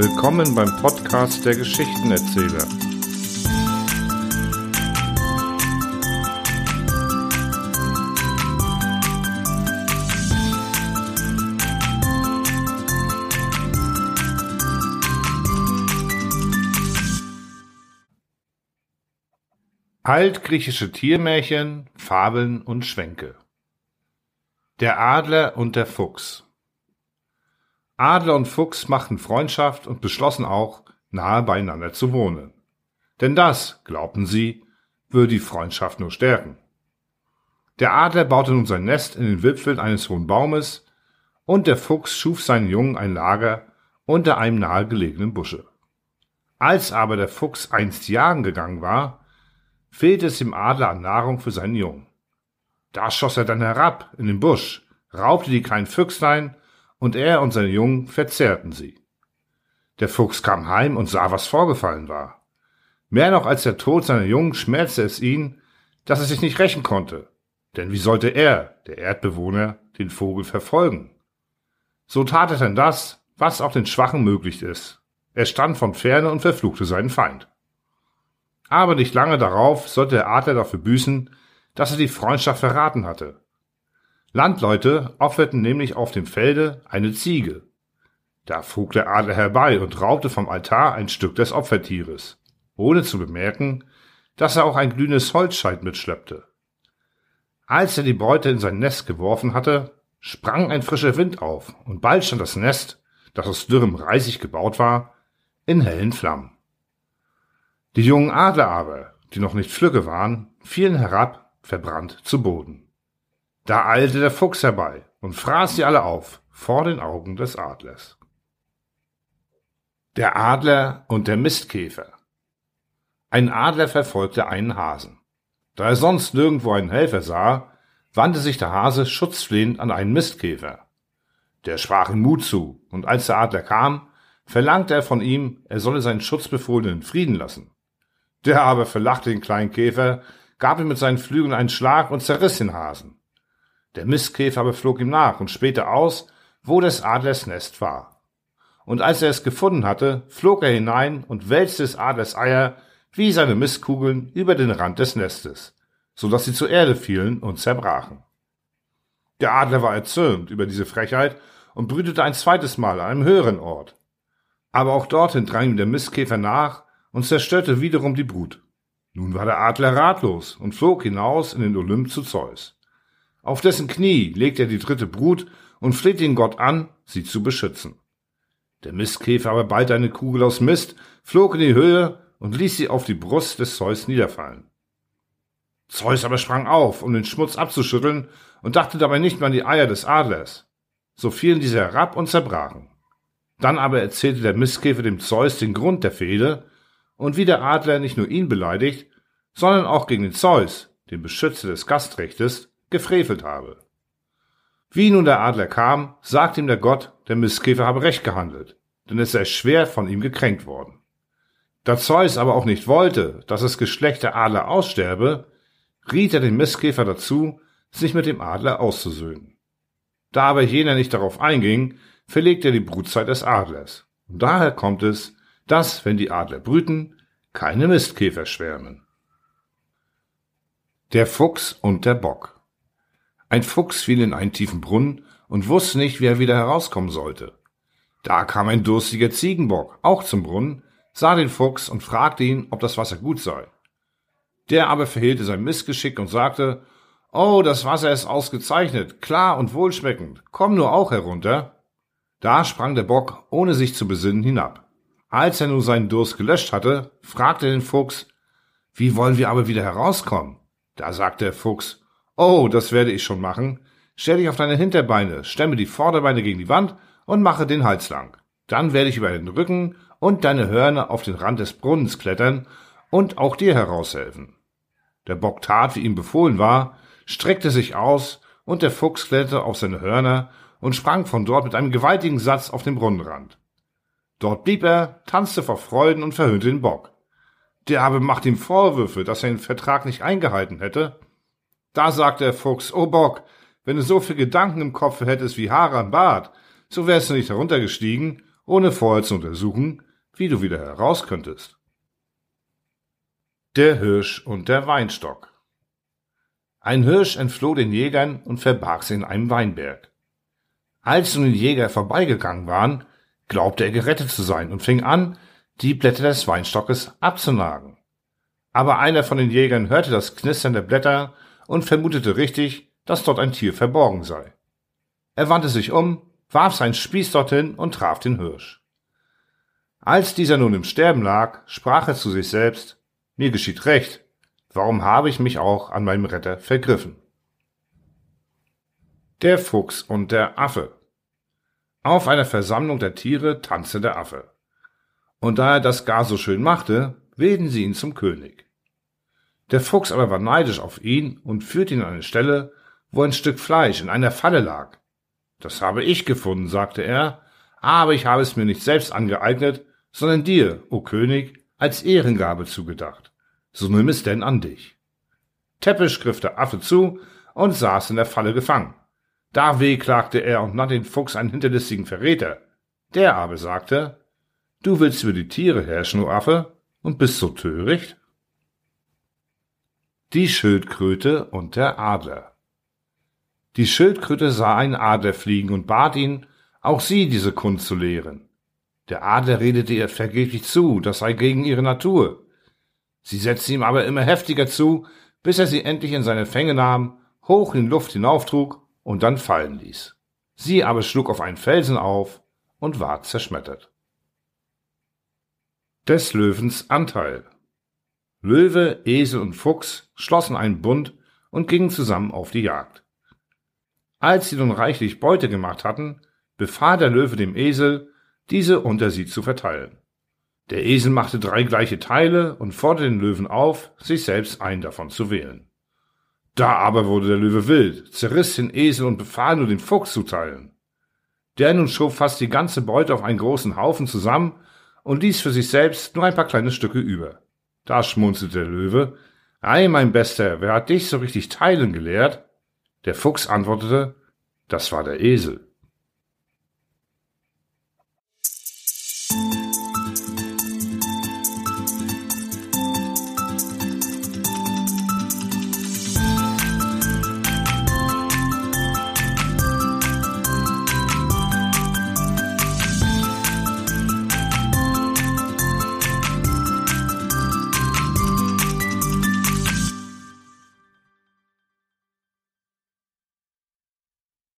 Willkommen beim Podcast der Geschichtenerzähler. Altgriechische Tiermärchen, Fabeln und Schwänke. Der Adler und der Fuchs. Adler und Fuchs machten Freundschaft und beschlossen auch, nahe beieinander zu wohnen. Denn das, glaubten sie, würde die Freundschaft nur stärken. Der Adler baute nun sein Nest in den Wipfeln eines hohen Baumes, und der Fuchs schuf seinen Jungen ein Lager unter einem nahegelegenen Busche. Als aber der Fuchs einst jagen gegangen war, fehlte es dem Adler an Nahrung für seinen Jungen. Da schoss er dann herab in den Busch, raubte die kleinen Füchslein und er und seine Jungen verzehrten sie. Der Fuchs kam heim und sah, was vorgefallen war. Mehr noch als der Tod seiner Jungen schmerzte es ihn, dass er sich nicht rächen konnte. Denn wie sollte er, der Erdbewohner, den Vogel verfolgen? So tat er denn das, was auch den Schwachen möglich ist. Er stand von ferne und verfluchte seinen Feind. Aber nicht lange darauf sollte der Adler dafür büßen, dass er die Freundschaft verraten hatte. Landleute opferten nämlich auf dem Felde eine Ziege. Da frug der Adler herbei und raubte vom Altar ein Stück des Opfertieres, ohne zu bemerken, dass er auch ein glühendes Holzscheit mitschleppte. Als er die Beute in sein Nest geworfen hatte, sprang ein frischer Wind auf, und bald stand das Nest, das aus dürrem Reisig gebaut war, in hellen Flammen. Die jungen Adler aber, die noch nicht flügge waren, fielen herab, verbrannt zu Boden. Da eilte der Fuchs herbei und fraß sie alle auf vor den Augen des Adlers. Der Adler und der Mistkäfer. Ein Adler verfolgte einen Hasen. Da er sonst nirgendwo einen Helfer sah, wandte sich der Hase schutzflehend an einen Mistkäfer. Der sprach ihm Mut zu, und als der Adler kam, verlangte er von ihm, er solle seinen Schutzbefohlenen in Frieden lassen. Der aber verlachte den kleinen Käfer, gab ihm mit seinen Flügeln einen Schlag und zerriss den Hasen. Der Mistkäfer aber flog ihm nach und spähte aus, wo des Adlers Nest war. Und als er es gefunden hatte, flog er hinein und wälzte des Adlers Eier wie seine Mistkugeln über den Rand des Nestes, so dass sie zur Erde fielen und zerbrachen. Der Adler war erzürnt über diese Frechheit und brütete ein zweites Mal an einem höheren Ort. Aber auch dorthin drang ihm der Mistkäfer nach und zerstörte wiederum die Brut. Nun war der Adler ratlos und flog hinaus in den Olymp zu Zeus. Auf dessen Knie legt er die dritte Brut und fleht den Gott an, sie zu beschützen. Der Mistkäfer aber ballte eine Kugel aus Mist, flog in die Höhe und ließ sie auf die Brust des Zeus niederfallen. Zeus aber sprang auf, um den Schmutz abzuschütteln und dachte dabei nicht mehr an die Eier des Adlers. So fielen diese herab und zerbrachen. Dann aber erzählte der Mistkäfer dem Zeus den Grund der Fehde und wie der Adler nicht nur ihn beleidigt, sondern auch gegen den Zeus, den Beschützer des Gastrechtes, gefrevelt habe. Wie nun der Adler kam, sagte ihm der Gott, der Mistkäfer habe recht gehandelt, denn es sei schwer von ihm gekränkt worden. Da Zeus aber auch nicht wollte, dass das Geschlecht der Adler aussterbe, riet er den Mistkäfer dazu, sich mit dem Adler auszusöhnen. Da aber jener nicht darauf einging, verlegte er die Brutzeit des Adlers. Und daher kommt es, dass, wenn die Adler brüten, keine Mistkäfer schwärmen. Der Fuchs und der Bock ein Fuchs fiel in einen tiefen Brunnen und wusste nicht, wie er wieder herauskommen sollte. Da kam ein durstiger Ziegenbock, auch zum Brunnen, sah den Fuchs und fragte ihn, ob das Wasser gut sei. Der aber verhehlte sein Missgeschick und sagte, Oh, das Wasser ist ausgezeichnet, klar und wohlschmeckend, komm nur auch herunter. Da sprang der Bock, ohne sich zu besinnen, hinab. Als er nun seinen Durst gelöscht hatte, fragte den Fuchs, Wie wollen wir aber wieder herauskommen? Da sagte der Fuchs, Oh, das werde ich schon machen. Stell dich auf deine Hinterbeine, stemme die Vorderbeine gegen die Wand und mache den Hals lang. Dann werde ich über den Rücken und deine Hörner auf den Rand des Brunnens klettern und auch dir heraushelfen. Der Bock tat, wie ihm befohlen war, streckte sich aus, und der Fuchs kletterte auf seine Hörner und sprang von dort mit einem gewaltigen Satz auf den Brunnenrand. Dort blieb er, tanzte vor Freuden und verhöhnte den Bock. Der aber macht ihm Vorwürfe, dass er den Vertrag nicht eingehalten hätte da sagte der Fuchs, oh Bock, wenn du so viel Gedanken im Kopf hättest wie Haare am Bart, so wärst du nicht heruntergestiegen ohne vorher zu untersuchen, wie du wieder heraus könntest. Der Hirsch und der Weinstock Ein Hirsch entfloh den Jägern und verbarg sich in einem Weinberg. Als nun die Jäger vorbeigegangen waren, glaubte er gerettet zu sein und fing an, die Blätter des Weinstockes abzunagen. Aber einer von den Jägern hörte das Knistern der Blätter und vermutete richtig, dass dort ein Tier verborgen sei. Er wandte sich um, warf seinen Spieß dorthin und traf den Hirsch. Als dieser nun im Sterben lag, sprach er zu sich selbst, mir geschieht recht, warum habe ich mich auch an meinem Retter vergriffen? Der Fuchs und der Affe Auf einer Versammlung der Tiere tanzte der Affe. Und da er das gar so schön machte, wählten sie ihn zum König. Der Fuchs aber war neidisch auf ihn und führte ihn an eine Stelle, wo ein Stück Fleisch in einer Falle lag. Das habe ich gefunden, sagte er, aber ich habe es mir nicht selbst angeeignet, sondern dir, o König, als Ehrengabe zugedacht. So nimm es denn an dich. Täppisch griff der Affe zu und saß in der Falle gefangen. Da wehklagte er und nannte den Fuchs einen hinterlistigen Verräter. Der aber sagte, du willst über die Tiere herrschen, o Affe, und bist so töricht? Die Schildkröte und der Adler die Schildkröte sah einen Adler fliegen und bat ihn, auch sie diese Kunst zu lehren. Der Adler redete ihr vergeblich zu, das sei gegen ihre Natur. Sie setzte ihm aber immer heftiger zu, bis er sie endlich in seine Fänge nahm, hoch in Luft hinauftrug und dann fallen ließ. Sie aber schlug auf einen Felsen auf und ward zerschmettert. Des Löwens Anteil Löwe, Esel und Fuchs schlossen einen Bund und gingen zusammen auf die Jagd. Als sie nun reichlich Beute gemacht hatten, befahl der Löwe dem Esel, diese unter sie zu verteilen. Der Esel machte drei gleiche Teile und forderte den Löwen auf, sich selbst einen davon zu wählen. Da aber wurde der Löwe wild, zerriss den Esel und befahl nur den Fuchs zu teilen. Der nun schob fast die ganze Beute auf einen großen Haufen zusammen und ließ für sich selbst nur ein paar kleine Stücke über. Da schmunzelte der Löwe, Ei, mein Bester, wer hat dich so richtig teilen gelehrt? Der Fuchs antwortete, das war der Esel.